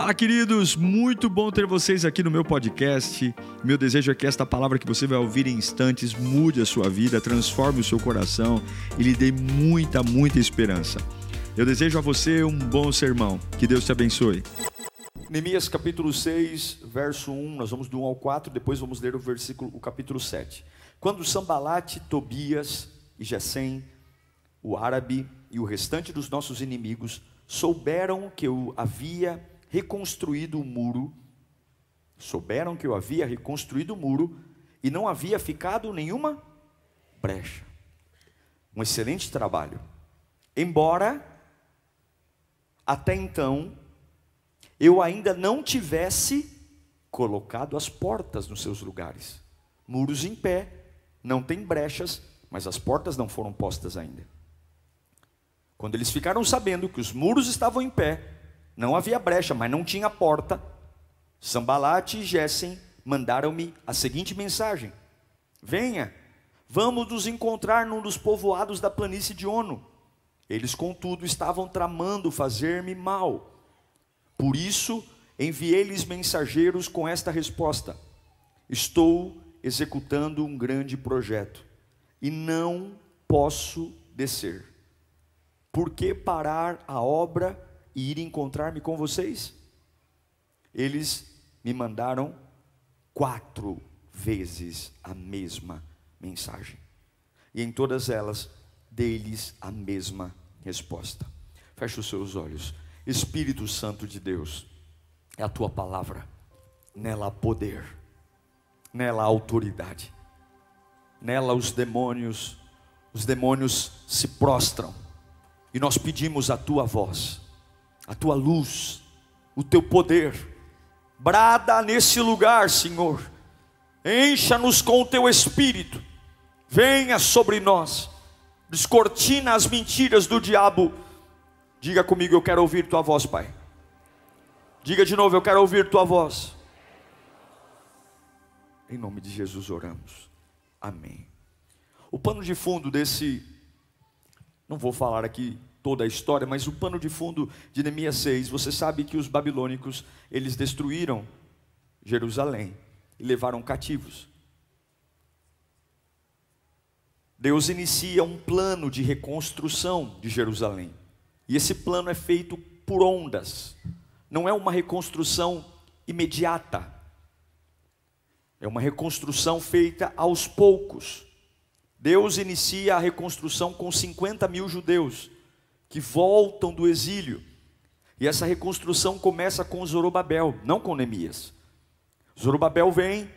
Fala, queridos! Muito bom ter vocês aqui no meu podcast. Meu desejo é que esta palavra que você vai ouvir em instantes mude a sua vida, transforme o seu coração e lhe dê muita, muita esperança. Eu desejo a você um bom sermão. Que Deus te abençoe. Neemias capítulo 6, verso 1, nós vamos do 1 ao 4, depois vamos ler o versículo, o capítulo 7. Quando Sambalate, Tobias e Gesem, o árabe e o restante dos nossos inimigos souberam que eu havia reconstruído o muro, souberam que eu havia reconstruído o muro e não havia ficado nenhuma brecha. Um excelente trabalho. Embora até então eu ainda não tivesse colocado as portas nos seus lugares. Muros em pé, não tem brechas, mas as portas não foram postas ainda. Quando eles ficaram sabendo que os muros estavam em pé, não havia brecha, mas não tinha porta. Sambalate e Gessem mandaram-me a seguinte mensagem: Venha, vamos nos encontrar num dos povoados da planície de Ono. Eles, contudo, estavam tramando fazer-me mal. Por isso, enviei-lhes mensageiros com esta resposta: Estou executando um grande projeto e não posso descer. Por que parar a obra e ir encontrar-me com vocês? Eles me mandaram quatro vezes a mesma mensagem. E em todas elas, dei-lhes a mesma resposta. Feche os seus olhos. Espírito Santo de Deus, é a tua palavra, nela há poder, nela há autoridade, nela os demônios, os demônios se prostram, e nós pedimos a tua voz a tua luz, o teu poder. Brada nesse lugar, Senhor. Encha-nos com o teu espírito. Venha sobre nós. Descortina as mentiras do diabo. Diga comigo, eu quero ouvir tua voz, Pai. Diga de novo, eu quero ouvir tua voz. Em nome de Jesus oramos. Amém. O pano de fundo desse, não vou falar aqui toda a história, mas o pano de fundo de Neemias 6, você sabe que os babilônicos, eles destruíram Jerusalém e levaram cativos. Deus inicia um plano de reconstrução de Jerusalém. E esse plano é feito por ondas. Não é uma reconstrução imediata. É uma reconstrução feita aos poucos. Deus inicia a reconstrução com 50 mil judeus que voltam do exílio. E essa reconstrução começa com Zorobabel, não com Neemias. Zorobabel vem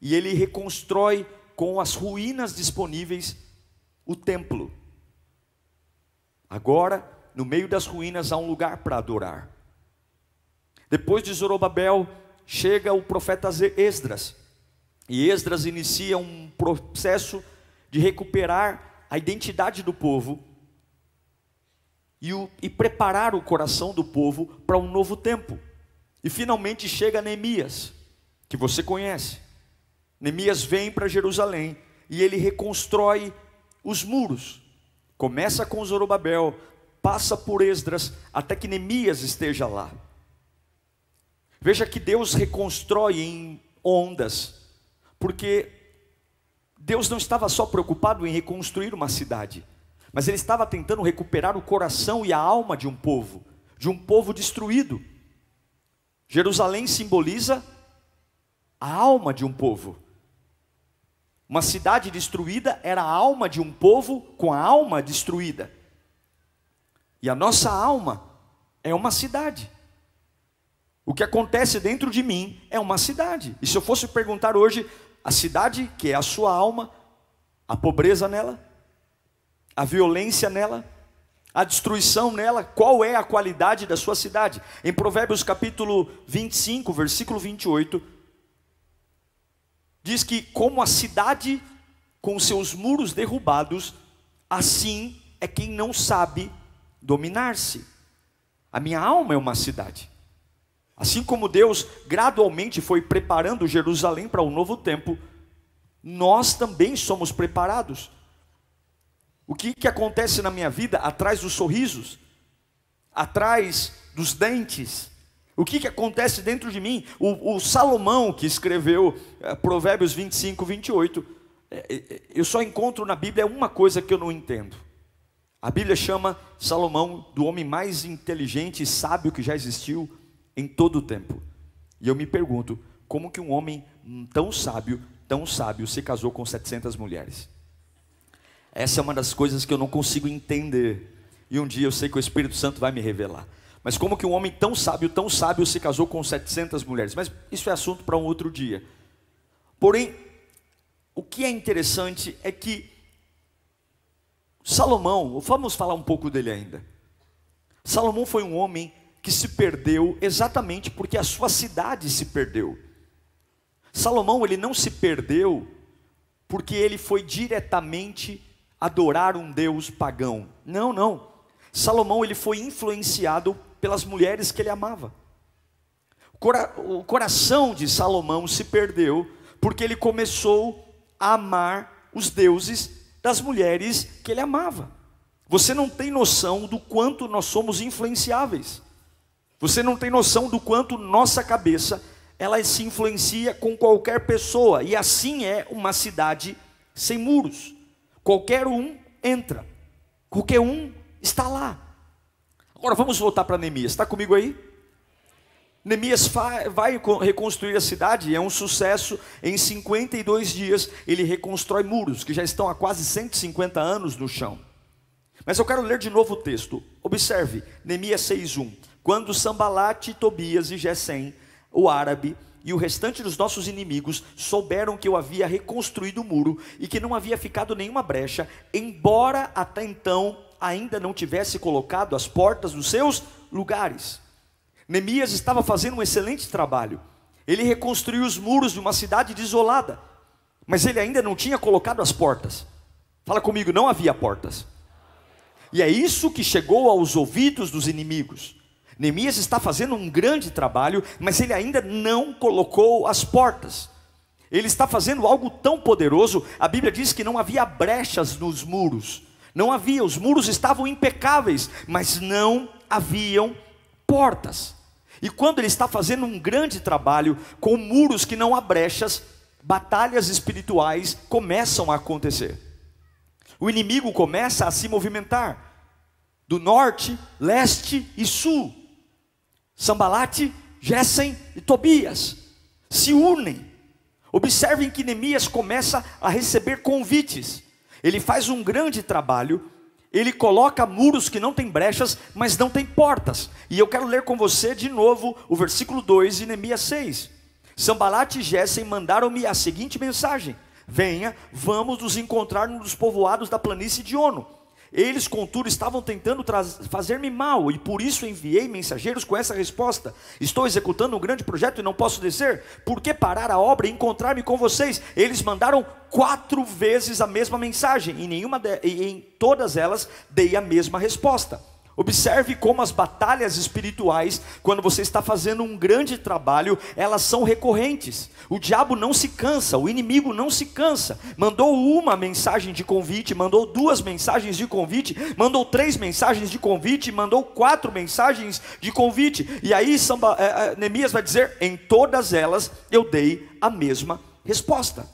e ele reconstrói com as ruínas disponíveis o templo. Agora, no meio das ruínas há um lugar para adorar. Depois de Zorobabel, chega o profeta Esdras. E Esdras inicia um processo de recuperar a identidade do povo e, o, e preparar o coração do povo para um novo tempo. E finalmente chega Neemias, que você conhece. Neemias vem para Jerusalém e ele reconstrói os muros. Começa com Zorobabel, passa por Esdras, até que Neemias esteja lá. Veja que Deus reconstrói em ondas, porque Deus não estava só preocupado em reconstruir uma cidade, mas ele estava tentando recuperar o coração e a alma de um povo, de um povo destruído. Jerusalém simboliza a alma de um povo. Uma cidade destruída era a alma de um povo com a alma destruída. E a nossa alma é uma cidade. O que acontece dentro de mim é uma cidade. E se eu fosse perguntar hoje, a cidade que é a sua alma, a pobreza nela, a violência nela, a destruição nela, qual é a qualidade da sua cidade? Em Provérbios capítulo 25, versículo 28, diz que como a cidade com seus muros derrubados, assim é quem não sabe dominar-se. A minha alma é uma cidade. Assim como Deus gradualmente foi preparando Jerusalém para um novo tempo, nós também somos preparados. O que, que acontece na minha vida atrás dos sorrisos, atrás dos dentes, O que, que acontece dentro de mim? O, o Salomão, que escreveu é, Provérbios 25, 28, é, é, eu só encontro na Bíblia uma coisa que eu não entendo. A Bíblia chama Salomão do homem mais inteligente e sábio que já existiu em todo o tempo. E eu me pergunto, como que um homem tão sábio, tão sábio, se casou com 700 mulheres? Essa é uma das coisas que eu não consigo entender. E um dia eu sei que o Espírito Santo vai me revelar. Mas como que um homem tão sábio, tão sábio, se casou com 700 mulheres? Mas isso é assunto para um outro dia. Porém, o que é interessante é que Salomão, vamos falar um pouco dele ainda. Salomão foi um homem que se perdeu exatamente porque a sua cidade se perdeu. Salomão ele não se perdeu porque ele foi diretamente adorar um deus pagão. Não, não. Salomão ele foi influenciado pelas mulheres que ele amava. O coração de Salomão se perdeu porque ele começou a amar os deuses das mulheres que ele amava. Você não tem noção do quanto nós somos influenciáveis. Você não tem noção do quanto nossa cabeça ela se influencia com qualquer pessoa e assim é uma cidade sem muros. Qualquer um entra. Qualquer um está lá. Agora vamos voltar para Neemias. Está comigo aí? Neemias vai reconstruir a cidade, é um sucesso. Em 52 dias, ele reconstrói muros que já estão há quase 150 anos no chão. Mas eu quero ler de novo o texto. Observe, Neemias 6:1. Quando Sambalate, Tobias e Gesem, o árabe, e o restante dos nossos inimigos souberam que eu havia reconstruído o muro e que não havia ficado nenhuma brecha, embora até então ainda não tivesse colocado as portas nos seus lugares. Neemias estava fazendo um excelente trabalho. Ele reconstruiu os muros de uma cidade desolada, mas ele ainda não tinha colocado as portas. Fala comigo, não havia portas. E é isso que chegou aos ouvidos dos inimigos. Neemias está fazendo um grande trabalho, mas ele ainda não colocou as portas. Ele está fazendo algo tão poderoso, a Bíblia diz que não havia brechas nos muros. Não havia, os muros estavam impecáveis, mas não haviam portas. E quando ele está fazendo um grande trabalho com muros que não há brechas, batalhas espirituais começam a acontecer. O inimigo começa a se movimentar do norte, leste e sul. Sambalate, Gesem e Tobias se unem. Observem que Neemias começa a receber convites ele faz um grande trabalho, ele coloca muros que não têm brechas, mas não tem portas. E eu quero ler com você de novo o versículo 2 de Neemias 6. Sambalat e Gessem mandaram-me a seguinte mensagem: Venha, vamos nos encontrar nos povoados da planície de Ono. Eles, contudo, estavam tentando fazer-me mal, e por isso enviei mensageiros com essa resposta: Estou executando um grande projeto e não posso descer. Por que parar a obra e encontrar-me com vocês? Eles mandaram quatro vezes a mesma mensagem, e, nenhuma de, e em todas elas dei a mesma resposta. Observe como as batalhas espirituais, quando você está fazendo um grande trabalho, elas são recorrentes. O diabo não se cansa, o inimigo não se cansa. Mandou uma mensagem de convite, mandou duas mensagens de convite, mandou três mensagens de convite, mandou quatro mensagens de convite. E aí Samba, é, Neemias vai dizer: em todas elas eu dei a mesma resposta.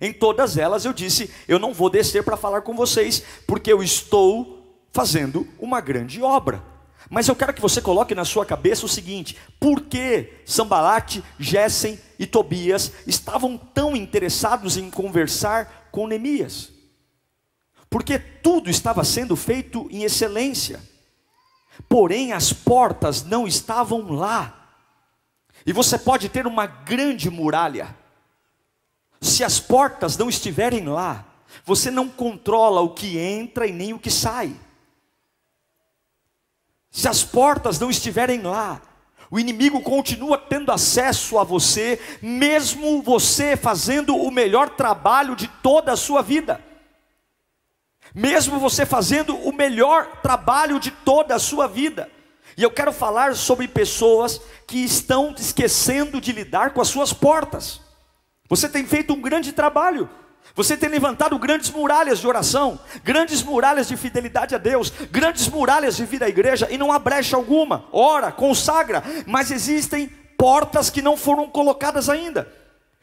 Em todas elas eu disse: eu não vou descer para falar com vocês, porque eu estou fazendo uma grande obra. Mas eu quero que você coloque na sua cabeça o seguinte: por que Sambalate, Gessem e Tobias estavam tão interessados em conversar com Neemias? Porque tudo estava sendo feito em excelência, porém as portas não estavam lá. E você pode ter uma grande muralha, se as portas não estiverem lá, você não controla o que entra e nem o que sai. Se as portas não estiverem lá, o inimigo continua tendo acesso a você, mesmo você fazendo o melhor trabalho de toda a sua vida. Mesmo você fazendo o melhor trabalho de toda a sua vida. E eu quero falar sobre pessoas que estão esquecendo de lidar com as suas portas. Você tem feito um grande trabalho, Você tem levantado grandes muralhas de oração, grandes muralhas de fidelidade a Deus, grandes muralhas de vida à igreja, e não há brecha alguma. Ora, consagra, mas existem portas que não foram colocadas ainda.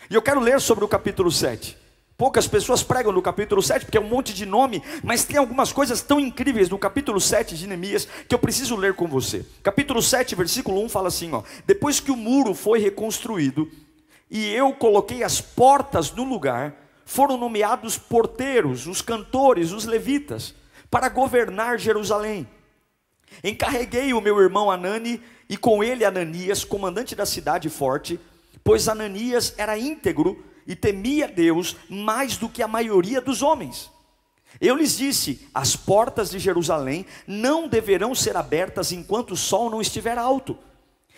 E eu quero ler sobre o capítulo 7. Poucas pessoas pregam no capítulo 7, porque é um monte de nome, mas tem algumas coisas tão incríveis no capítulo 7 de Neemias que eu preciso ler com você. Capítulo 7, versículo 1 fala assim: ó, Depois que o muro foi reconstruído e eu coloquei as portas no lugar, foram nomeados porteiros, os cantores, os levitas, para governar Jerusalém. Encarreguei o meu irmão Anani e com ele Ananias, comandante da cidade forte, pois Ananias era íntegro e temia Deus mais do que a maioria dos homens. Eu lhes disse: as portas de Jerusalém não deverão ser abertas enquanto o sol não estiver alto.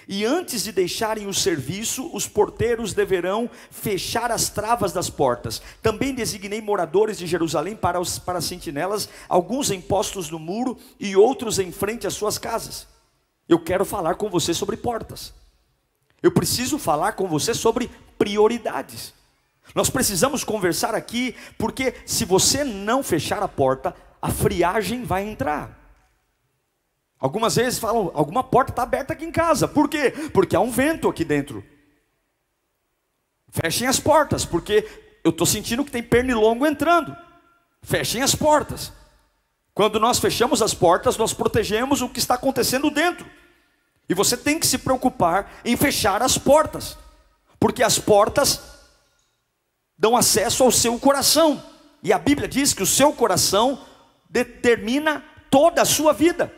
E antes de deixarem o serviço, os porteiros deverão fechar as travas das portas. Também designei moradores de Jerusalém para, os, para as sentinelas, alguns em postos no muro e outros em frente às suas casas. Eu quero falar com você sobre portas. Eu preciso falar com você sobre prioridades. Nós precisamos conversar aqui, porque se você não fechar a porta, a friagem vai entrar. Algumas vezes falam, alguma porta está aberta aqui em casa. Por quê? Porque há um vento aqui dentro. Fechem as portas, porque eu estou sentindo que tem pernilongo entrando. Fechem as portas. Quando nós fechamos as portas, nós protegemos o que está acontecendo dentro. E você tem que se preocupar em fechar as portas, porque as portas dão acesso ao seu coração. E a Bíblia diz que o seu coração determina toda a sua vida.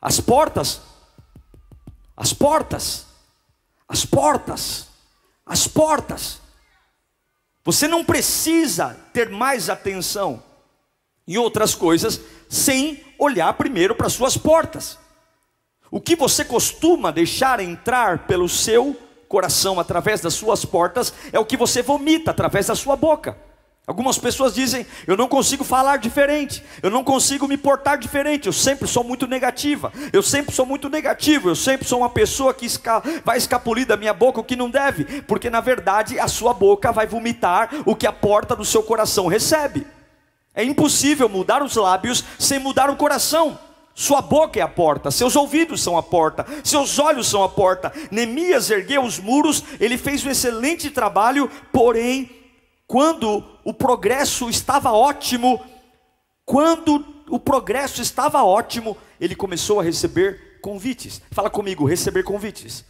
As portas, as portas, as portas, as portas. Você não precisa ter mais atenção em outras coisas sem olhar primeiro para suas portas. O que você costuma deixar entrar pelo seu coração através das suas portas é o que você vomita através da sua boca. Algumas pessoas dizem: Eu não consigo falar diferente, eu não consigo me portar diferente, eu sempre sou muito negativa, eu sempre sou muito negativo, eu sempre sou uma pessoa que esca vai escapulir da minha boca o que não deve, porque na verdade a sua boca vai vomitar o que a porta do seu coração recebe. É impossível mudar os lábios sem mudar o coração. Sua boca é a porta, seus ouvidos são a porta, seus olhos são a porta. Neemias ergueu os muros, ele fez um excelente trabalho, porém quando o progresso estava ótimo, quando o progresso estava ótimo, ele começou a receber convites. Fala comigo, receber convites.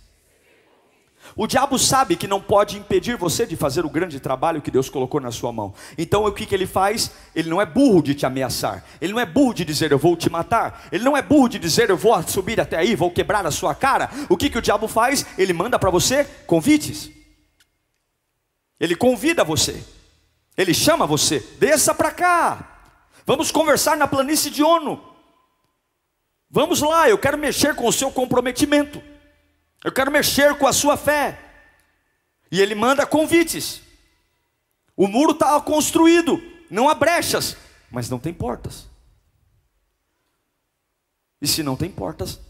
O diabo sabe que não pode impedir você de fazer o grande trabalho que Deus colocou na sua mão. Então o que, que ele faz? Ele não é burro de te ameaçar. Ele não é burro de dizer eu vou te matar. Ele não é burro de dizer eu vou subir até aí, vou quebrar a sua cara. O que, que o diabo faz? Ele manda para você convites. Ele convida você, ele chama você, desça para cá, vamos conversar na planície de ONU. Vamos lá, eu quero mexer com o seu comprometimento, eu quero mexer com a sua fé. E ele manda convites. O muro está construído, não há brechas, mas não tem portas. E se não tem portas,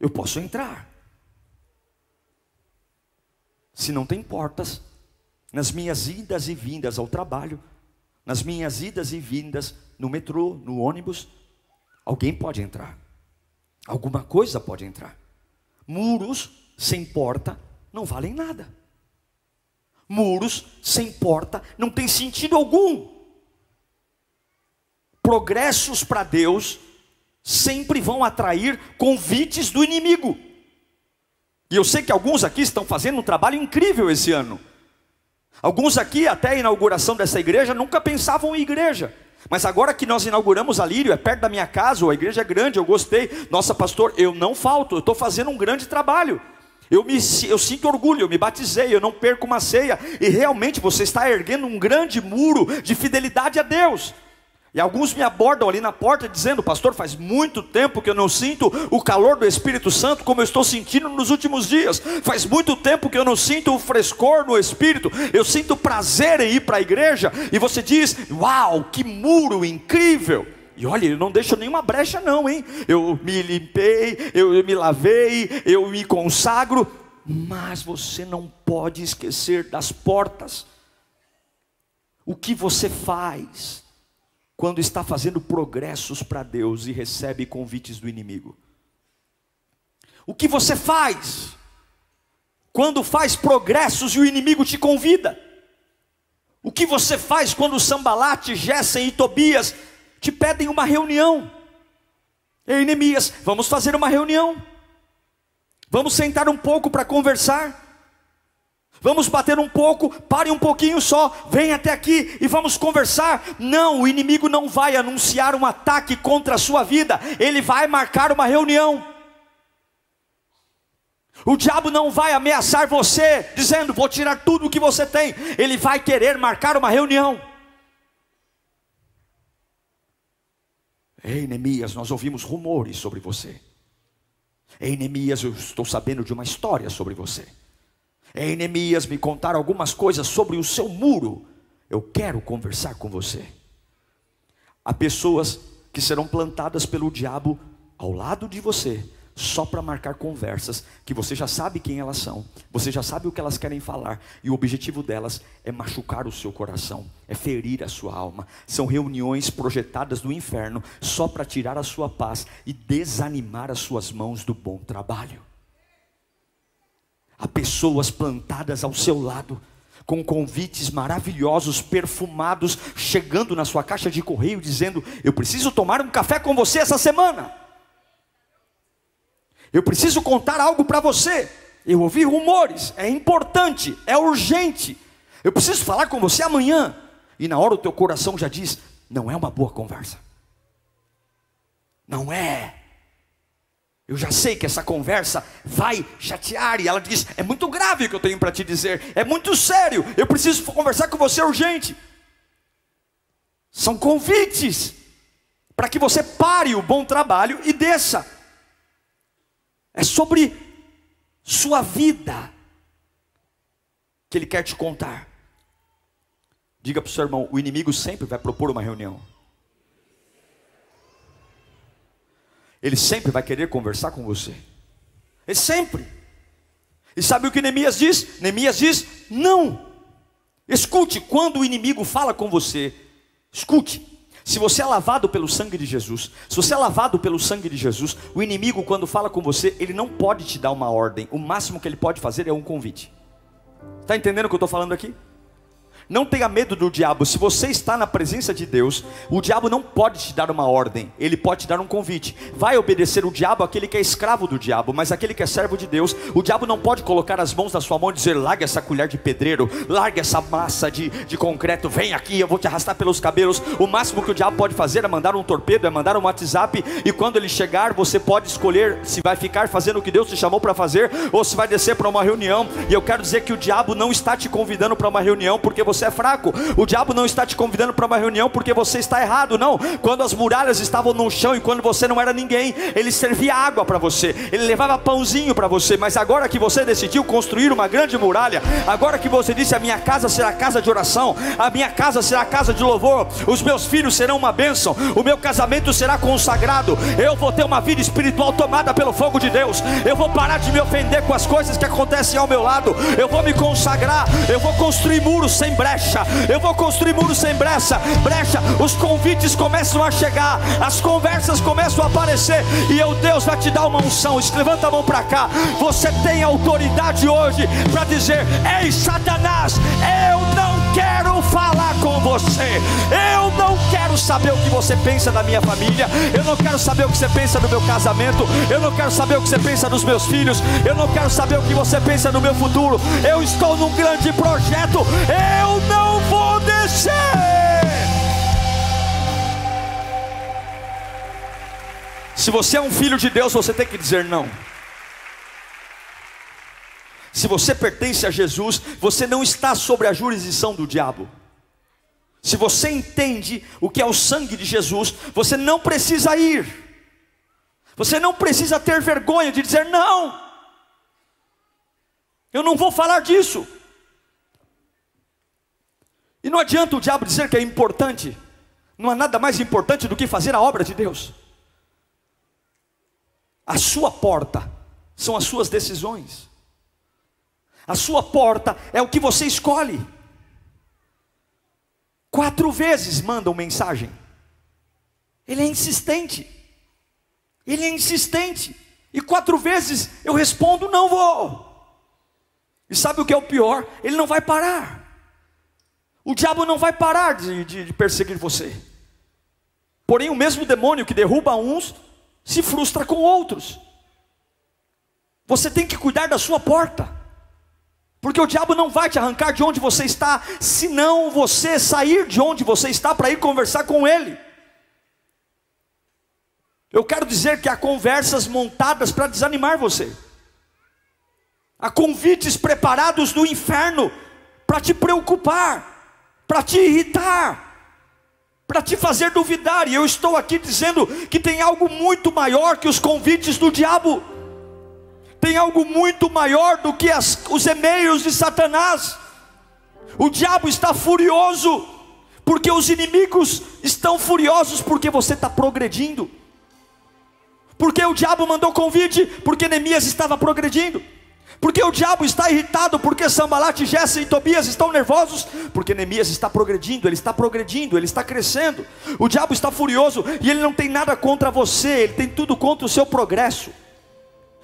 eu posso entrar. Se não tem portas, nas minhas idas e vindas ao trabalho, nas minhas idas e vindas no metrô, no ônibus, alguém pode entrar, alguma coisa pode entrar. Muros sem porta não valem nada. Muros sem porta não tem sentido algum. Progressos para Deus sempre vão atrair convites do inimigo. E eu sei que alguns aqui estão fazendo um trabalho incrível esse ano. Alguns aqui, até a inauguração dessa igreja, nunca pensavam em igreja. Mas agora que nós inauguramos a Lírio, é perto da minha casa, a igreja é grande, eu gostei. Nossa, pastor, eu não falto, eu estou fazendo um grande trabalho. Eu, me, eu sinto orgulho, eu me batizei, eu não perco uma ceia. E realmente você está erguendo um grande muro de fidelidade a Deus. E alguns me abordam ali na porta dizendo: Pastor, faz muito tempo que eu não sinto o calor do Espírito Santo como eu estou sentindo nos últimos dias. Faz muito tempo que eu não sinto o frescor no Espírito. Eu sinto prazer em ir para a igreja. E você diz: Uau, que muro incrível! E olha, ele não deixa nenhuma brecha, não, hein? Eu me limpei, eu me lavei, eu me consagro. Mas você não pode esquecer das portas. O que você faz quando está fazendo progressos para Deus e recebe convites do inimigo? O que você faz quando faz progressos e o inimigo te convida? O que você faz quando Sambalate, Gessen e Tobias te pedem uma reunião? Ei, Neemias, vamos fazer uma reunião. Vamos sentar um pouco para conversar. Vamos bater um pouco, pare um pouquinho só, vem até aqui e vamos conversar. Não, o inimigo não vai anunciar um ataque contra a sua vida, ele vai marcar uma reunião. O diabo não vai ameaçar você, dizendo: Vou tirar tudo o que você tem. Ele vai querer marcar uma reunião. Ei, Neemias, nós ouvimos rumores sobre você. Ei, Neemias, eu estou sabendo de uma história sobre você. Ei, Neemias, me contaram algumas coisas sobre o seu muro. Eu quero conversar com você. Há pessoas que serão plantadas pelo diabo ao lado de você, só para marcar conversas que você já sabe quem elas são, você já sabe o que elas querem falar, e o objetivo delas é machucar o seu coração, é ferir a sua alma. São reuniões projetadas do inferno só para tirar a sua paz e desanimar as suas mãos do bom trabalho. Há pessoas plantadas ao seu lado, com convites maravilhosos, perfumados, chegando na sua caixa de correio, dizendo: Eu preciso tomar um café com você essa semana. Eu preciso contar algo para você. Eu ouvi rumores, é importante, é urgente. Eu preciso falar com você amanhã. E na hora o teu coração já diz: não é uma boa conversa. Não é. Eu já sei que essa conversa vai chatear. E ela diz: é muito grave o que eu tenho para te dizer, é muito sério. Eu preciso conversar com você urgente. São convites para que você pare o bom trabalho e desça é sobre sua vida que ele quer te contar. Diga para o seu irmão: o inimigo sempre vai propor uma reunião. Ele sempre vai querer conversar com você. Ele sempre. E sabe o que Neemias diz? Neemias diz: não. Escute, quando o inimigo fala com você, escute. Se você é lavado pelo sangue de Jesus, se você é lavado pelo sangue de Jesus, o inimigo, quando fala com você, ele não pode te dar uma ordem, o máximo que ele pode fazer é um convite. Está entendendo o que eu estou falando aqui? Não tenha medo do diabo. Se você está na presença de Deus, o diabo não pode te dar uma ordem, ele pode te dar um convite. Vai obedecer o diabo aquele que é escravo do diabo, mas aquele que é servo de Deus, o diabo não pode colocar as mãos na sua mão e dizer: larga essa colher de pedreiro, larga essa massa de, de concreto, vem aqui, eu vou te arrastar pelos cabelos. O máximo que o diabo pode fazer é mandar um torpedo, é mandar um WhatsApp, e quando ele chegar, você pode escolher se vai ficar fazendo o que Deus te chamou para fazer, ou se vai descer para uma reunião. E eu quero dizer que o diabo não está te convidando para uma reunião porque você você é fraco. O diabo não está te convidando para uma reunião porque você está errado, não. Quando as muralhas estavam no chão e quando você não era ninguém, ele servia água para você, ele levava pãozinho para você. Mas agora que você decidiu construir uma grande muralha, agora que você disse: A minha casa será casa de oração, a minha casa será casa de louvor, os meus filhos serão uma bênção, o meu casamento será consagrado, eu vou ter uma vida espiritual tomada pelo fogo de Deus, eu vou parar de me ofender com as coisas que acontecem ao meu lado, eu vou me consagrar, eu vou construir muros sem brecha. Eu vou construir muros sem brecha. Brecha. Os convites começam a chegar. As conversas começam a aparecer. E eu, Deus, vai te dar uma unção. Levanta a mão para cá. Você tem autoridade hoje para dizer: Ei, Satanás, eu quero falar com você. Eu não quero saber o que você pensa da minha família. Eu não quero saber o que você pensa do meu casamento. Eu não quero saber o que você pensa dos meus filhos. Eu não quero saber o que você pensa do meu futuro. Eu estou num grande projeto. Eu não vou descer. Se você é um filho de Deus, você tem que dizer não. Se você pertence a Jesus, você não está sobre a jurisdição do diabo. Se você entende o que é o sangue de Jesus, você não precisa ir. Você não precisa ter vergonha de dizer não. Eu não vou falar disso. E não adianta o diabo dizer que é importante, não há nada mais importante do que fazer a obra de Deus. A sua porta são as suas decisões, a sua porta é o que você escolhe. Quatro vezes mandam mensagem. Ele é insistente. Ele é insistente. E quatro vezes eu respondo: não vou. E sabe o que é o pior? Ele não vai parar. O diabo não vai parar de, de, de perseguir você. Porém, o mesmo demônio que derruba uns se frustra com outros. Você tem que cuidar da sua porta. Porque o diabo não vai te arrancar de onde você está, senão você sair de onde você está para ir conversar com ele. Eu quero dizer que há conversas montadas para desanimar você. Há convites preparados do inferno para te preocupar, para te irritar, para te fazer duvidar. E eu estou aqui dizendo que tem algo muito maior que os convites do diabo. Tem algo muito maior do que as, os e-mails de Satanás. O diabo está furioso, porque os inimigos estão furiosos, porque você está progredindo. Porque o diabo mandou convite, porque Neemias estava progredindo. Porque o diabo está irritado, porque Sambalat, Jesse e Tobias estão nervosos, porque Neemias está progredindo, ele está progredindo, ele está crescendo. O diabo está furioso e ele não tem nada contra você, ele tem tudo contra o seu progresso.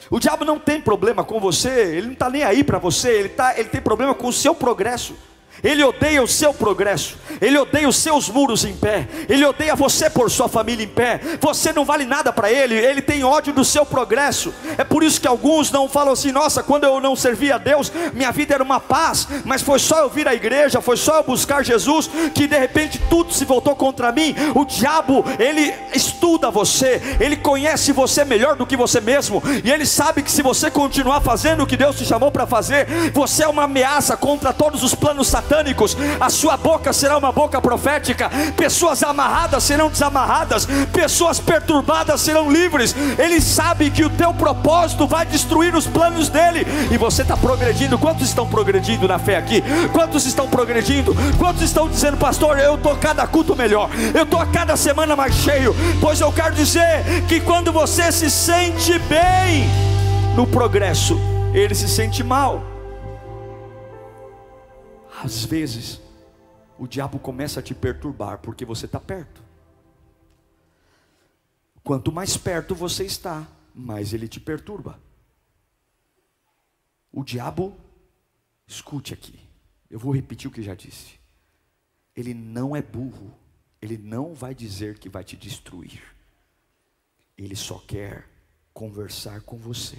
O diabo não tem problema com você, ele não está nem aí para você, ele, tá, ele tem problema com o seu progresso. Ele odeia o seu progresso, ele odeia os seus muros em pé, ele odeia você por sua família em pé. Você não vale nada para ele, ele tem ódio do seu progresso. É por isso que alguns não falam assim: nossa, quando eu não servia a Deus, minha vida era uma paz, mas foi só eu vir à igreja, foi só eu buscar Jesus, que de repente tudo se voltou contra mim. O diabo, ele estuda você, ele conhece você melhor do que você mesmo, e ele sabe que se você continuar fazendo o que Deus te chamou para fazer, você é uma ameaça contra todos os planos satânicos satânicos, a sua boca será uma boca profética, pessoas amarradas serão desamarradas, pessoas perturbadas serão livres. Ele sabe que o teu propósito vai destruir os planos dele, e você está progredindo. Quantos estão progredindo na fé aqui? Quantos estão progredindo? Quantos estão dizendo, pastor, eu estou cada culto melhor, eu estou a cada semana mais cheio? Pois eu quero dizer que quando você se sente bem no progresso, ele se sente mal. Às vezes, o diabo começa a te perturbar porque você está perto. Quanto mais perto você está, mais ele te perturba. O diabo, escute aqui, eu vou repetir o que já disse. Ele não é burro, ele não vai dizer que vai te destruir. Ele só quer conversar com você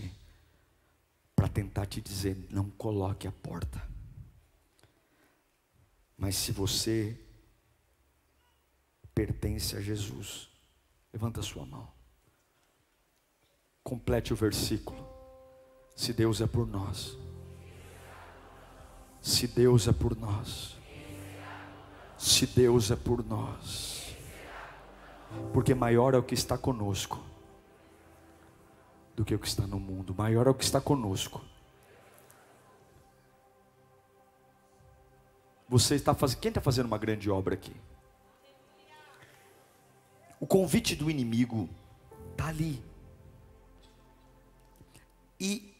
para tentar te dizer: não coloque a porta. Mas se você pertence a Jesus, levanta sua mão. Complete o versículo. Se Deus é por nós. Se Deus é por nós. Se Deus é por nós. Porque maior é o que está conosco do que o que está no mundo. Maior é o que está conosco Você está fazendo. Quem está fazendo uma grande obra aqui? O convite do inimigo está ali. E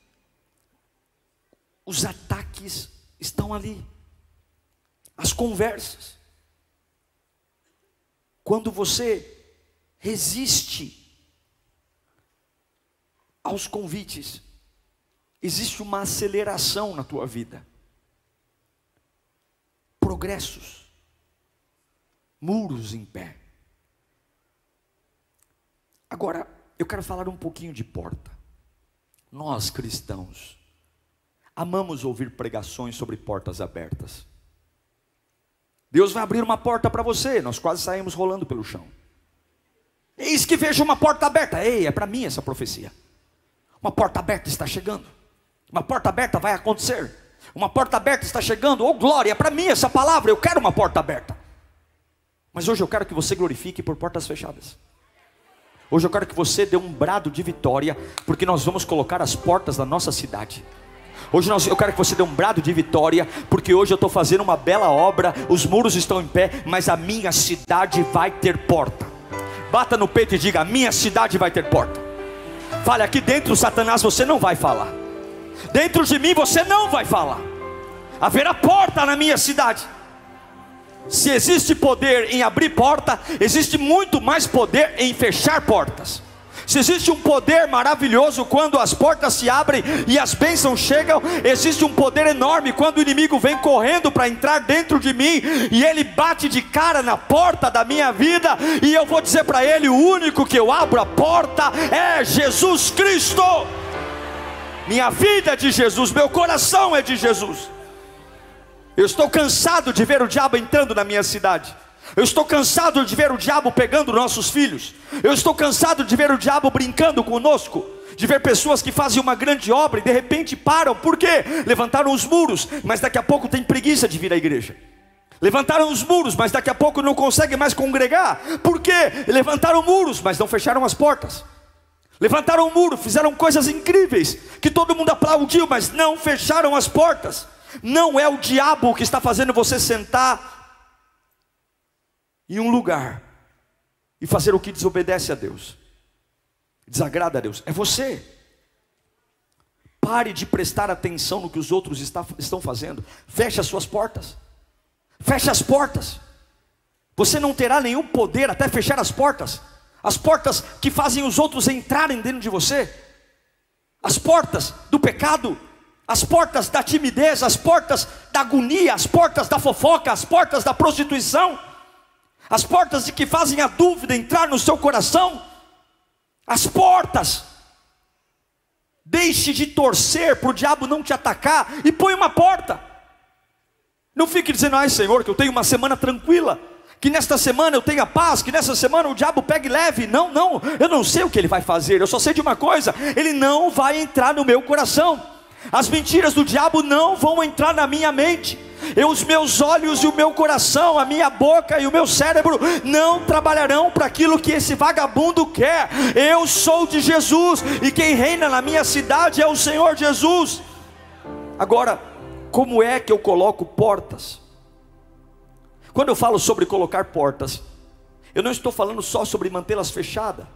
os ataques estão ali. As conversas. Quando você resiste aos convites, existe uma aceleração na tua vida progressos, muros em pé. Agora, eu quero falar um pouquinho de porta. Nós cristãos amamos ouvir pregações sobre portas abertas. Deus vai abrir uma porta para você, nós quase saímos rolando pelo chão. Eis que vejo uma porta aberta. Ei, é para mim essa profecia. Uma porta aberta está chegando. Uma porta aberta vai acontecer. Uma porta aberta está chegando, oh glória, para mim essa palavra, eu quero uma porta aberta. Mas hoje eu quero que você glorifique por portas fechadas. Hoje eu quero que você dê um brado de vitória, porque nós vamos colocar as portas da nossa cidade. Hoje nós, eu quero que você dê um brado de vitória, porque hoje eu estou fazendo uma bela obra, os muros estão em pé, mas a minha cidade vai ter porta. Bata no peito e diga: a minha cidade vai ter porta. Fale aqui dentro, Satanás, você não vai falar. Dentro de mim você não vai falar. Haverá porta na minha cidade. Se existe poder em abrir porta, existe muito mais poder em fechar portas. Se existe um poder maravilhoso quando as portas se abrem e as bênçãos chegam, existe um poder enorme quando o inimigo vem correndo para entrar dentro de mim e ele bate de cara na porta da minha vida, e eu vou dizer para ele: o único que eu abro a porta é Jesus Cristo. Minha vida é de Jesus, meu coração é de Jesus. Eu estou cansado de ver o diabo entrando na minha cidade. Eu estou cansado de ver o diabo pegando nossos filhos. Eu estou cansado de ver o diabo brincando conosco. De ver pessoas que fazem uma grande obra e de repente param. Por quê? Levantaram os muros, mas daqui a pouco tem preguiça de vir à igreja. Levantaram os muros, mas daqui a pouco não conseguem mais congregar. Por quê? Levantaram muros, mas não fecharam as portas. Levantaram o muro, fizeram coisas incríveis que todo mundo aplaudiu, mas não fecharam as portas. Não é o diabo que está fazendo você sentar em um lugar e fazer o que desobedece a Deus, desagrada a Deus, é você. Pare de prestar atenção no que os outros está, estão fazendo. Feche as suas portas. Feche as portas. Você não terá nenhum poder até fechar as portas. As portas que fazem os outros entrarem dentro de você. As portas do pecado, as portas da timidez, as portas da agonia, as portas da fofoca, as portas da prostituição. As portas de que fazem a dúvida entrar no seu coração, as portas. Deixe de torcer para o diabo não te atacar e põe uma porta. Não fique dizendo, ai Senhor, que eu tenho uma semana tranquila, que nesta semana eu tenha paz, que nessa semana o diabo pegue leve. Não, não, eu não sei o que ele vai fazer, eu só sei de uma coisa: ele não vai entrar no meu coração. As mentiras do diabo não vão entrar na minha mente. Eu, os meus olhos e o meu coração, a minha boca e o meu cérebro não trabalharão para aquilo que esse vagabundo quer. Eu sou de Jesus e quem reina na minha cidade é o Senhor Jesus. Agora, como é que eu coloco portas? Quando eu falo sobre colocar portas, eu não estou falando só sobre mantê-las fechadas.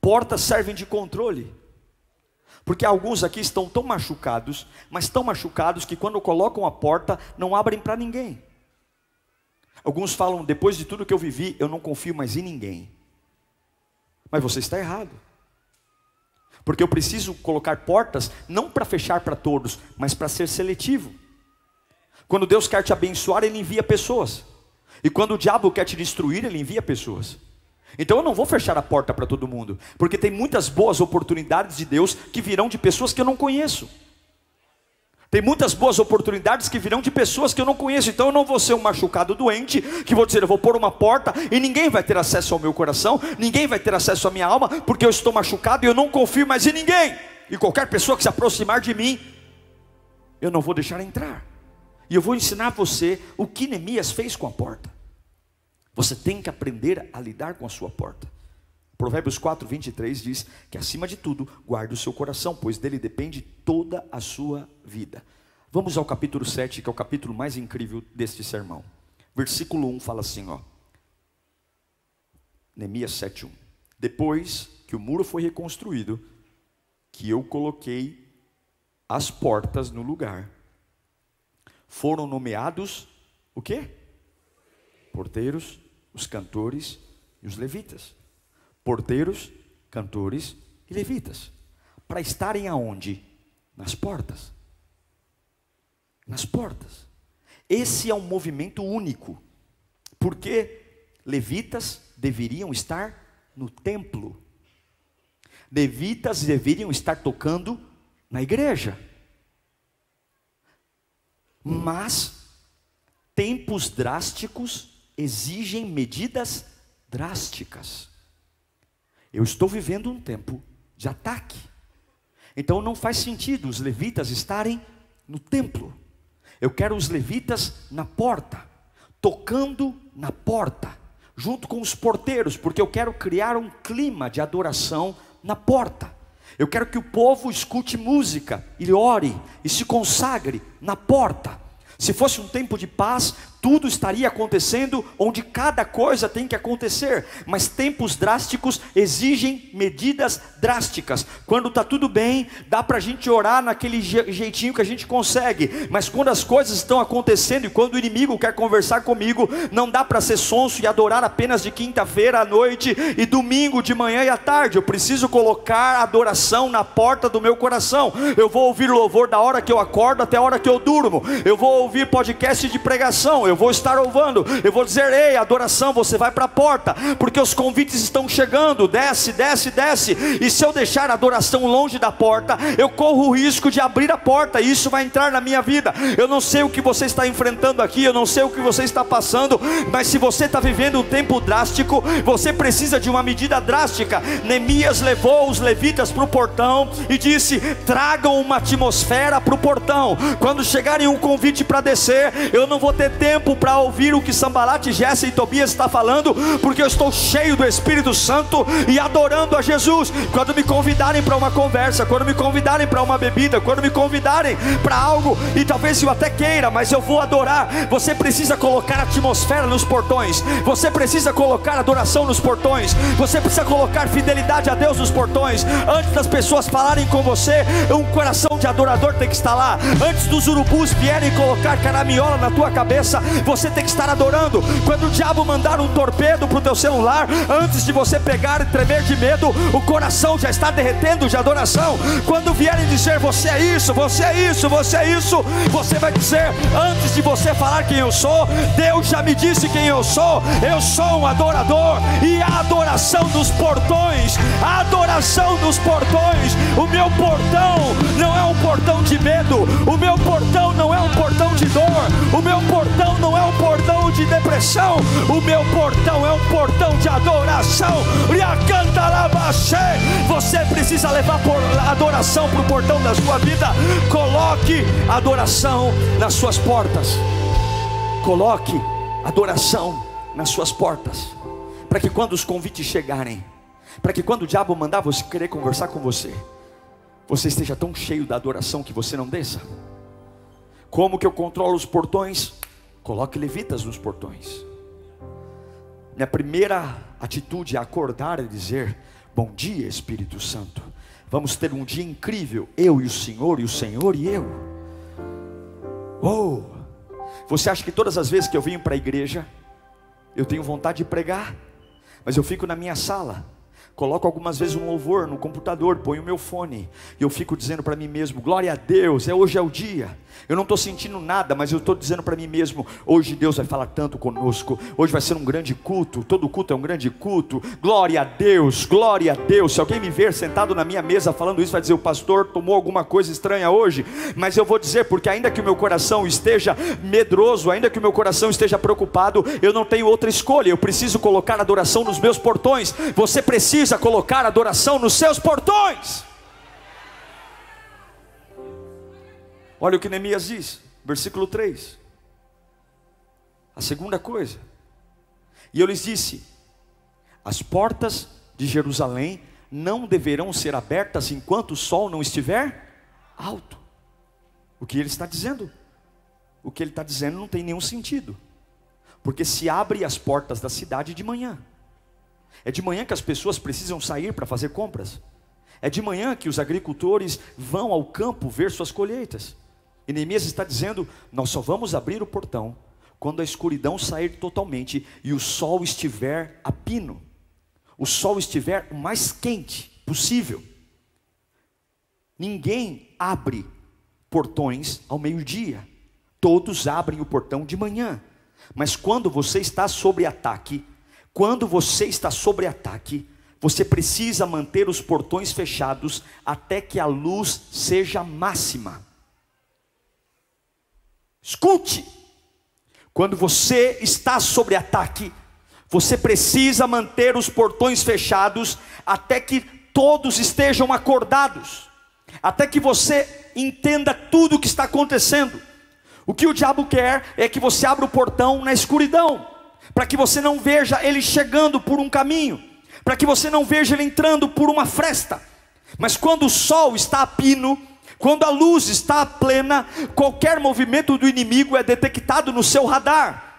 Portas servem de controle. Porque alguns aqui estão tão machucados, mas tão machucados que quando colocam a porta, não abrem para ninguém. Alguns falam, depois de tudo que eu vivi, eu não confio mais em ninguém. Mas você está errado. Porque eu preciso colocar portas não para fechar para todos, mas para ser seletivo. Quando Deus quer te abençoar, Ele envia pessoas. E quando o diabo quer te destruir, ele envia pessoas. Então eu não vou fechar a porta para todo mundo, porque tem muitas boas oportunidades de Deus que virão de pessoas que eu não conheço. Tem muitas boas oportunidades que virão de pessoas que eu não conheço, então eu não vou ser um machucado doente, que vou dizer, eu vou pôr uma porta e ninguém vai ter acesso ao meu coração, ninguém vai ter acesso à minha alma, porque eu estou machucado e eu não confio mais em ninguém. E qualquer pessoa que se aproximar de mim, eu não vou deixar entrar. E eu vou ensinar você o que Neemias fez com a porta. Você tem que aprender a lidar com a sua porta. Provérbios 4, 23 diz que acima de tudo, guarde o seu coração, pois dele depende toda a sua vida. Vamos ao capítulo 7, que é o capítulo mais incrível deste sermão. Versículo 1 fala assim, ó. Neemias 7, 1. Depois que o muro foi reconstruído, que eu coloquei as portas no lugar, foram nomeados o quê? Porteiros os cantores e os levitas. Porteiros, cantores e levitas. Para estarem aonde? Nas portas. Nas portas. Esse é um movimento único. Porque levitas deveriam estar no templo. Levitas deveriam estar tocando na igreja. Mas tempos drásticos exigem medidas drásticas. Eu estou vivendo um tempo de ataque. Então não faz sentido os levitas estarem no templo. Eu quero os levitas na porta, tocando na porta, junto com os porteiros, porque eu quero criar um clima de adoração na porta. Eu quero que o povo escute música e ore e se consagre na porta. Se fosse um tempo de paz, tudo estaria acontecendo onde cada coisa tem que acontecer, mas tempos drásticos exigem medidas drásticas. Quando está tudo bem, dá para a gente orar naquele jeitinho que a gente consegue, mas quando as coisas estão acontecendo e quando o inimigo quer conversar comigo, não dá para ser sonso e adorar apenas de quinta-feira à noite e domingo de manhã e à tarde. Eu preciso colocar a adoração na porta do meu coração. Eu vou ouvir louvor da hora que eu acordo até a hora que eu durmo. Eu vou ouvir podcast de pregação eu vou estar louvando, eu vou dizer: ei, adoração, você vai para a porta, porque os convites estão chegando, desce, desce, desce. E se eu deixar a adoração longe da porta, eu corro o risco de abrir a porta, e isso vai entrar na minha vida. Eu não sei o que você está enfrentando aqui, eu não sei o que você está passando, mas se você está vivendo um tempo drástico, você precisa de uma medida drástica. Neemias levou os levitas para o portão e disse: tragam uma atmosfera para o portão. Quando chegarem um convite para descer, eu não vou ter tempo tempo para ouvir o que Sambalate, Jesse e Tobias está falando, porque eu estou cheio do Espírito Santo e adorando a Jesus. Quando me convidarem para uma conversa, quando me convidarem para uma bebida, quando me convidarem para algo, e talvez eu até queira, mas eu vou adorar. Você precisa colocar atmosfera nos portões, você precisa colocar adoração nos portões, você precisa colocar fidelidade a Deus nos portões. Antes das pessoas falarem com você, um coração de adorador tem que estar lá. Antes dos urubus vierem colocar caraminhola na tua cabeça, você tem que estar adorando. Quando o diabo mandar um torpedo para o teu celular, antes de você pegar e tremer de medo, o coração já está derretendo de adoração. Quando vierem dizer você é isso, você é isso, você é isso, você vai dizer, antes de você falar quem eu sou, Deus já me disse quem eu sou, eu sou um adorador, e a adoração dos portões, a adoração dos portões, o meu portão não é um portão de medo, o meu portão não é um portão de dor, o meu portão não é um portão de depressão, o meu portão é um portão de adoração. Você precisa levar adoração para o portão da sua vida. Coloque adoração nas suas portas. Coloque adoração nas suas portas. Para que quando os convites chegarem, para que quando o diabo mandar você querer conversar com você, você esteja tão cheio da adoração que você não desça. Como que eu controlo os portões? Coloque levitas nos portões. Minha primeira atitude é acordar e dizer: Bom dia, Espírito Santo. Vamos ter um dia incrível, eu e o Senhor, e o Senhor e eu. Oh! Você acha que todas as vezes que eu venho para a igreja, eu tenho vontade de pregar, mas eu fico na minha sala, Coloco algumas vezes um louvor no computador, ponho o meu fone, e eu fico dizendo para mim mesmo: glória a Deus, é hoje é o dia. Eu não estou sentindo nada, mas eu estou dizendo para mim mesmo: hoje Deus vai falar tanto conosco, hoje vai ser um grande culto, todo culto é um grande culto. Glória a Deus, glória a Deus. Se alguém me ver sentado na minha mesa falando isso, vai dizer: o pastor tomou alguma coisa estranha hoje, mas eu vou dizer, porque ainda que o meu coração esteja medroso, ainda que o meu coração esteja preocupado, eu não tenho outra escolha, eu preciso colocar adoração nos meus portões. Você precisa precisa colocar adoração nos seus portões. Olha o que Neemias diz, versículo 3. A segunda coisa. E eu lhes disse: as portas de Jerusalém não deverão ser abertas enquanto o sol não estiver alto. O que ele está dizendo? O que ele está dizendo não tem nenhum sentido. Porque se abre as portas da cidade de manhã. É de manhã que as pessoas precisam sair para fazer compras. É de manhã que os agricultores vão ao campo ver suas colheitas. E Neemias está dizendo: Nós só vamos abrir o portão quando a escuridão sair totalmente e o sol estiver a pino, o sol estiver o mais quente possível. Ninguém abre portões ao meio-dia, todos abrem o portão de manhã. Mas quando você está sob ataque, quando você está sob ataque, você precisa manter os portões fechados até que a luz seja máxima. Escute, quando você está sob ataque, você precisa manter os portões fechados até que todos estejam acordados, até que você entenda tudo o que está acontecendo. O que o diabo quer é que você abra o portão na escuridão para que você não veja ele chegando por um caminho, para que você não veja ele entrando por uma fresta. Mas quando o sol está a pino, quando a luz está plena, qualquer movimento do inimigo é detectado no seu radar.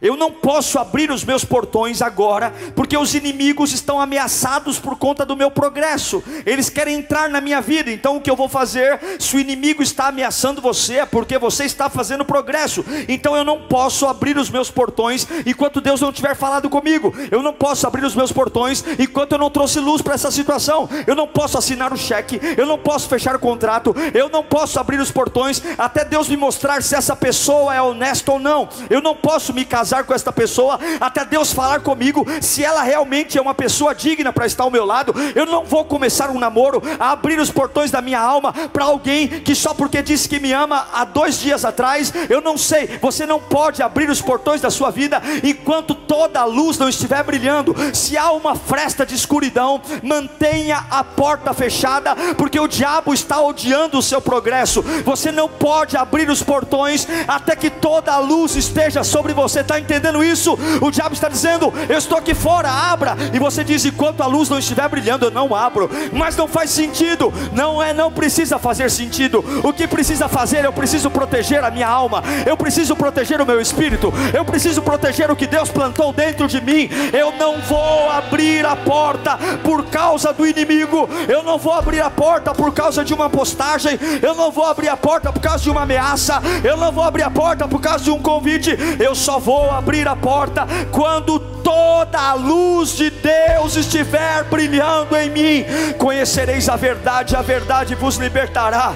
Eu não posso abrir os meus portões agora, porque os inimigos estão ameaçados por conta do meu progresso. Eles querem entrar na minha vida. Então o que eu vou fazer? Se o inimigo está ameaçando você, é porque você está fazendo progresso. Então eu não posso abrir os meus portões enquanto Deus não tiver falado comigo. Eu não posso abrir os meus portões enquanto eu não trouxe luz para essa situação. Eu não posso assinar o cheque, eu não posso fechar o contrato, eu não posso abrir os portões até Deus me mostrar se essa pessoa é honesta ou não. Eu não posso me casar com esta pessoa, até Deus falar comigo se ela realmente é uma pessoa digna para estar ao meu lado. Eu não vou começar um namoro a abrir os portões da minha alma para alguém que só porque disse que me ama há dois dias atrás, eu não sei. Você não pode abrir os portões da sua vida enquanto toda a luz não estiver brilhando. Se há uma fresta de escuridão, mantenha a porta fechada, porque o diabo está odiando o seu progresso. Você não pode abrir os portões até que toda a luz esteja sobre você. Está entendendo isso? O diabo está dizendo: Eu estou aqui fora, abra. E você diz: Enquanto a luz não estiver brilhando, eu não abro. Mas não faz sentido. Não é, não precisa fazer sentido. O que precisa fazer? Eu preciso proteger a minha alma. Eu preciso proteger o meu espírito. Eu preciso proteger o que Deus plantou dentro de mim. Eu não vou abrir a porta por causa do inimigo. Eu não vou abrir a porta por causa de uma postagem. Eu não vou abrir a porta por causa de uma ameaça. Eu não vou abrir a porta por causa de um convite. Eu só vou abrir a porta quando toda a luz de Deus estiver brilhando em mim. Conhecereis a verdade, a verdade vos libertará.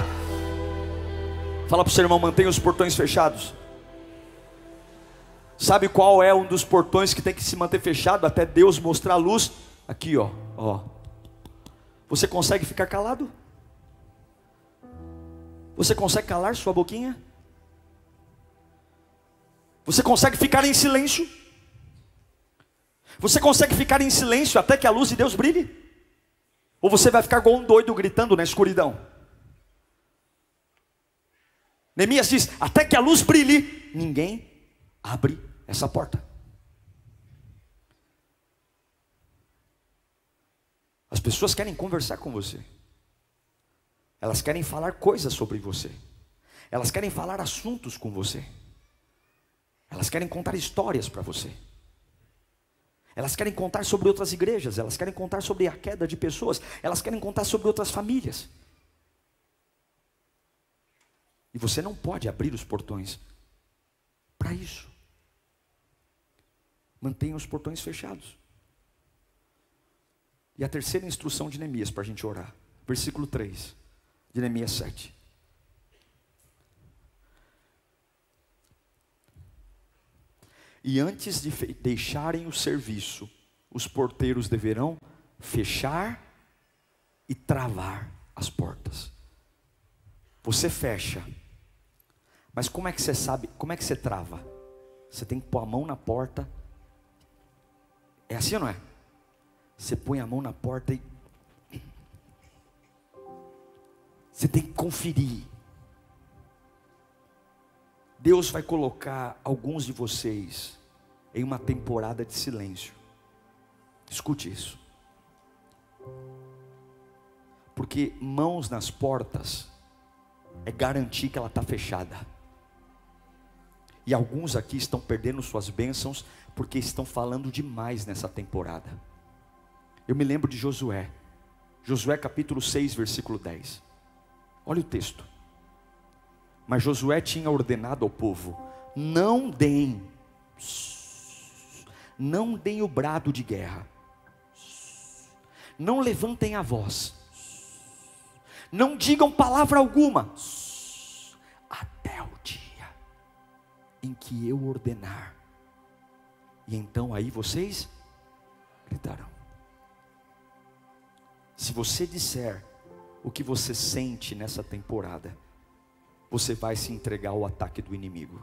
Fala para o seu irmão, mantenha os portões fechados. Sabe qual é um dos portões que tem que se manter fechado até Deus mostrar a luz? Aqui, ó, ó. Você consegue ficar calado? Você consegue calar sua boquinha? Você consegue ficar em silêncio? Você consegue ficar em silêncio até que a luz de Deus brilhe? Ou você vai ficar igual um doido gritando na escuridão? Neemias diz: até que a luz brilhe, ninguém abre essa porta. As pessoas querem conversar com você, elas querem falar coisas sobre você, elas querem falar assuntos com você. Elas querem contar histórias para você. Elas querem contar sobre outras igrejas, elas querem contar sobre a queda de pessoas, elas querem contar sobre outras famílias. E você não pode abrir os portões para isso. Mantenha os portões fechados. E a terceira instrução de Neemias para a gente orar, versículo 3 de Neemias 7. E antes de deixarem o serviço, os porteiros deverão fechar e travar as portas. Você fecha, mas como é que você sabe? Como é que você trava? Você tem que pôr a mão na porta. É assim ou não é? Você põe a mão na porta e. Você tem que conferir. Deus vai colocar alguns de vocês em uma temporada de silêncio. Escute isso. Porque mãos nas portas é garantir que ela está fechada. E alguns aqui estão perdendo suas bênçãos porque estão falando demais nessa temporada. Eu me lembro de Josué, Josué capítulo 6, versículo 10. Olha o texto. Mas Josué tinha ordenado ao povo: não deem, não deem o brado de guerra, não levantem a voz, não digam palavra alguma, até o dia em que eu ordenar, e então aí vocês gritarão. Se você disser o que você sente nessa temporada, você vai se entregar ao ataque do inimigo.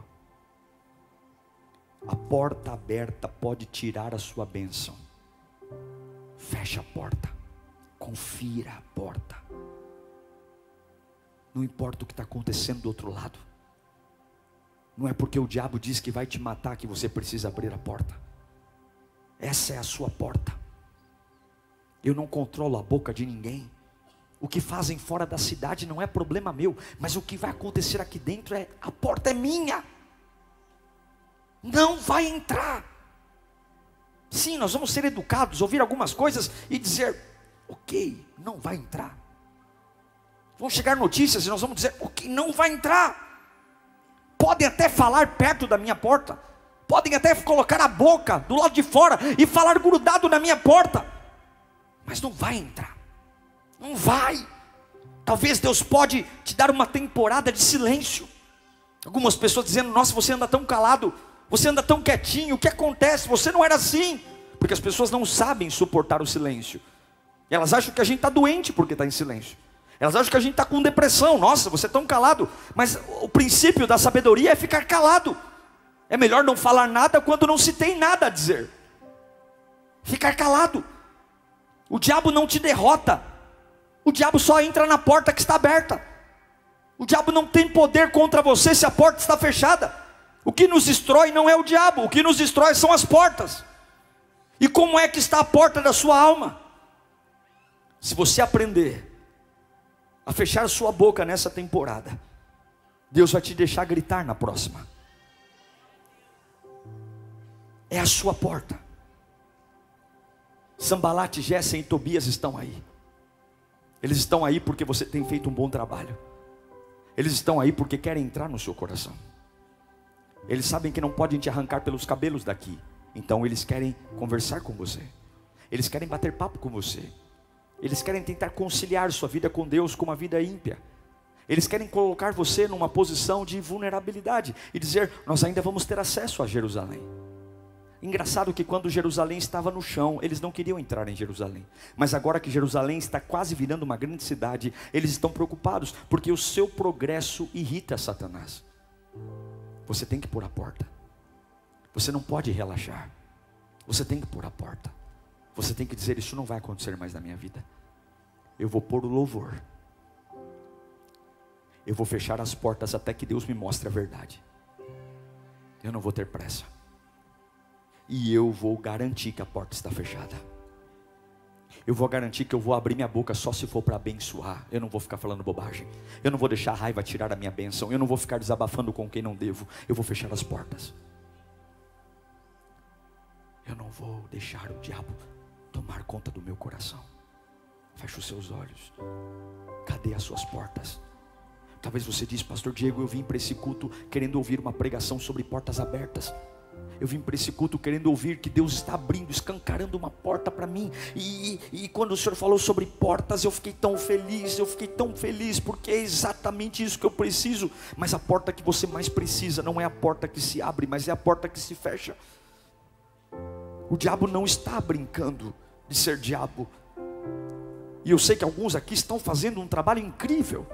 A porta aberta pode tirar a sua bênção. Feche a porta. Confira a porta. Não importa o que está acontecendo do outro lado. Não é porque o diabo diz que vai te matar que você precisa abrir a porta. Essa é a sua porta. Eu não controlo a boca de ninguém. O que fazem fora da cidade não é problema meu, mas o que vai acontecer aqui dentro é a porta é minha. Não vai entrar. Sim, nós vamos ser educados, ouvir algumas coisas e dizer, ok, não vai entrar. Vão chegar notícias e nós vamos dizer, ok, não vai entrar. Podem até falar perto da minha porta, podem até colocar a boca do lado de fora e falar grudado na minha porta, mas não vai entrar. Não vai. Talvez Deus pode te dar uma temporada de silêncio. Algumas pessoas dizendo: "Nossa, você anda tão calado, você anda tão quietinho, o que acontece? Você não era assim". Porque as pessoas não sabem suportar o silêncio. Elas acham que a gente está doente porque está em silêncio. Elas acham que a gente está com depressão. Nossa, você é tão calado. Mas o princípio da sabedoria é ficar calado. É melhor não falar nada quando não se tem nada a dizer. Ficar calado. O diabo não te derrota. O diabo só entra na porta que está aberta. O diabo não tem poder contra você se a porta está fechada. O que nos destrói não é o diabo, o que nos destrói são as portas. E como é que está a porta da sua alma? Se você aprender a fechar a sua boca nessa temporada, Deus vai te deixar gritar na próxima. É a sua porta. Sambalate, Gessen e Tobias estão aí. Eles estão aí porque você tem feito um bom trabalho. Eles estão aí porque querem entrar no seu coração. Eles sabem que não podem te arrancar pelos cabelos daqui. Então eles querem conversar com você. Eles querem bater papo com você. Eles querem tentar conciliar sua vida com Deus com uma vida ímpia. Eles querem colocar você numa posição de vulnerabilidade e dizer: Nós ainda vamos ter acesso a Jerusalém. Engraçado que quando Jerusalém estava no chão, eles não queriam entrar em Jerusalém. Mas agora que Jerusalém está quase virando uma grande cidade, eles estão preocupados, porque o seu progresso irrita Satanás. Você tem que pôr a porta. Você não pode relaxar. Você tem que pôr a porta. Você tem que dizer: Isso não vai acontecer mais na minha vida. Eu vou pôr o louvor. Eu vou fechar as portas até que Deus me mostre a verdade. Eu não vou ter pressa e eu vou garantir que a porta está fechada. Eu vou garantir que eu vou abrir minha boca só se for para abençoar. Eu não vou ficar falando bobagem. Eu não vou deixar a raiva tirar a minha bênção. Eu não vou ficar desabafando com quem não devo. Eu vou fechar as portas. Eu não vou deixar o diabo tomar conta do meu coração. Feche os seus olhos. Cadê as suas portas? Talvez você diz, Pastor Diego, eu vim para esse culto querendo ouvir uma pregação sobre portas abertas. Eu vim para esse culto querendo ouvir que Deus está abrindo, escancarando uma porta para mim. E, e, quando o Senhor falou sobre portas, eu fiquei tão feliz, eu fiquei tão feliz, porque é exatamente isso que eu preciso. Mas a porta que você mais precisa não é a porta que se abre, mas é a porta que se fecha. O diabo não está brincando de ser diabo. E eu sei que alguns aqui estão fazendo um trabalho incrível.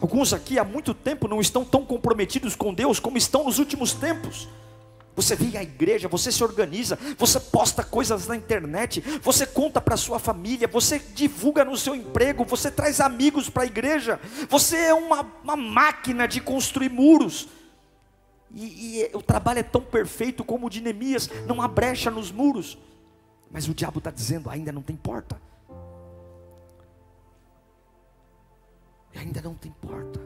Alguns aqui há muito tempo não estão tão comprometidos com Deus como estão nos últimos tempos. Você vem à igreja, você se organiza, você posta coisas na internet, você conta para sua família, você divulga no seu emprego, você traz amigos para a igreja, você é uma, uma, máquina de construir muros. E, e o trabalho é tão perfeito como o de Neemias, não há brecha nos muros. Mas o diabo está dizendo: ainda não tem porta. Ainda não tem porta.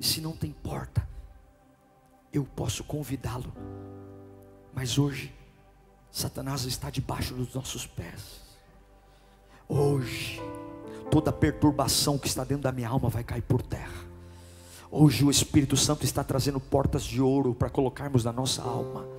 E se não tem porta, eu posso convidá-lo. Mas hoje, Satanás está debaixo dos nossos pés. Hoje, toda perturbação que está dentro da minha alma vai cair por terra. Hoje o Espírito Santo está trazendo portas de ouro para colocarmos na nossa alma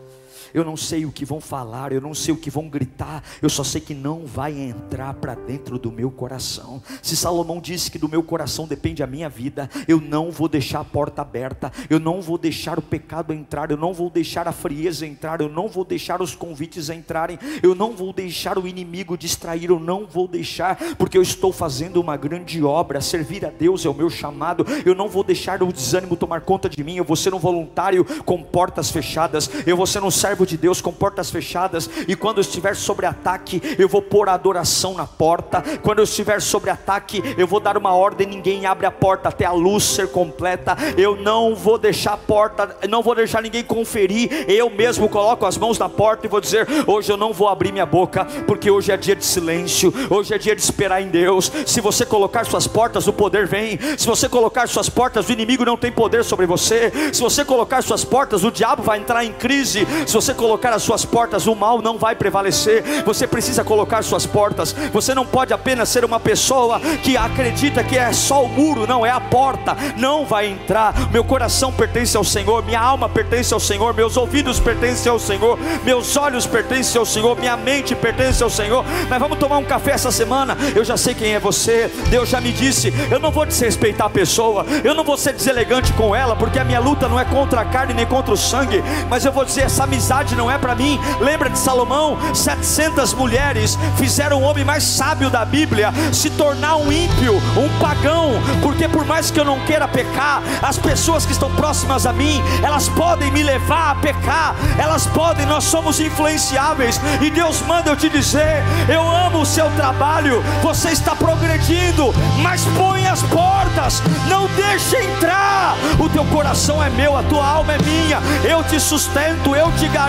eu não sei o que vão falar, eu não sei o que vão gritar, eu só sei que não vai entrar para dentro do meu coração. Se Salomão disse que do meu coração depende a minha vida, eu não vou deixar a porta aberta, eu não vou deixar o pecado entrar, eu não vou deixar a frieza entrar, eu não vou deixar os convites entrarem, eu não vou deixar o inimigo distrair, eu não vou deixar, porque eu estou fazendo uma grande obra, servir a Deus é o meu chamado, eu não vou deixar o desânimo tomar conta de mim, eu vou ser um voluntário com portas fechadas, eu vou ser um servo servo de Deus com portas fechadas, e quando estiver sobre ataque, eu vou pôr a adoração na porta. Quando eu estiver sobre ataque, eu vou dar uma ordem, ninguém abre a porta até a luz ser completa. Eu não vou deixar a porta, não vou deixar ninguém conferir. Eu mesmo coloco as mãos na porta e vou dizer: hoje eu não vou abrir minha boca, porque hoje é dia de silêncio, hoje é dia de esperar em Deus. Se você colocar suas portas, o poder vem. Se você colocar suas portas, o inimigo não tem poder sobre você. Se você colocar suas portas, o diabo vai entrar em crise. Se você colocar as suas portas, o mal não vai prevalecer. Você precisa colocar suas portas. Você não pode apenas ser uma pessoa que acredita que é só o muro, não é a porta. Não vai entrar. Meu coração pertence ao Senhor, minha alma pertence ao Senhor, meus ouvidos pertencem ao Senhor, meus olhos pertencem ao Senhor, minha mente pertence ao Senhor. Mas vamos tomar um café essa semana. Eu já sei quem é você. Deus já me disse. Eu não vou desrespeitar a pessoa. Eu não vou ser deselegante com ela, porque a minha luta não é contra a carne nem contra o sangue. Mas eu vou dizer: essa amizade não é para mim. Lembra de Salomão? 700 mulheres fizeram o homem mais sábio da Bíblia se tornar um ímpio, um pagão. Porque por mais que eu não queira pecar, as pessoas que estão próximas a mim, elas podem me levar a pecar. Elas podem, nós somos influenciáveis. E Deus manda eu te dizer: eu amo o seu trabalho. Você está progredindo, mas põe as portas, não deixe entrar. O teu coração é meu, a tua alma é minha. Eu te sustento, eu te garanto.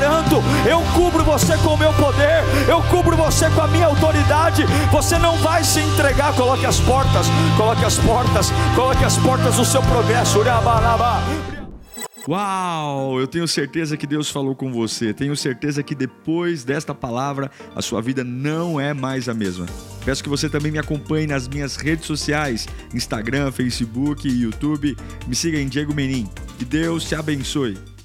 Eu cubro você com o meu poder, eu cubro você com a minha autoridade. Você não vai se entregar. Coloque as portas, coloque as portas, coloque as portas do seu progresso. Uau! Eu tenho certeza que Deus falou com você. Tenho certeza que depois desta palavra a sua vida não é mais a mesma. Peço que você também me acompanhe nas minhas redes sociais: Instagram, Facebook YouTube. Me siga em Diego Menin. Que Deus te abençoe.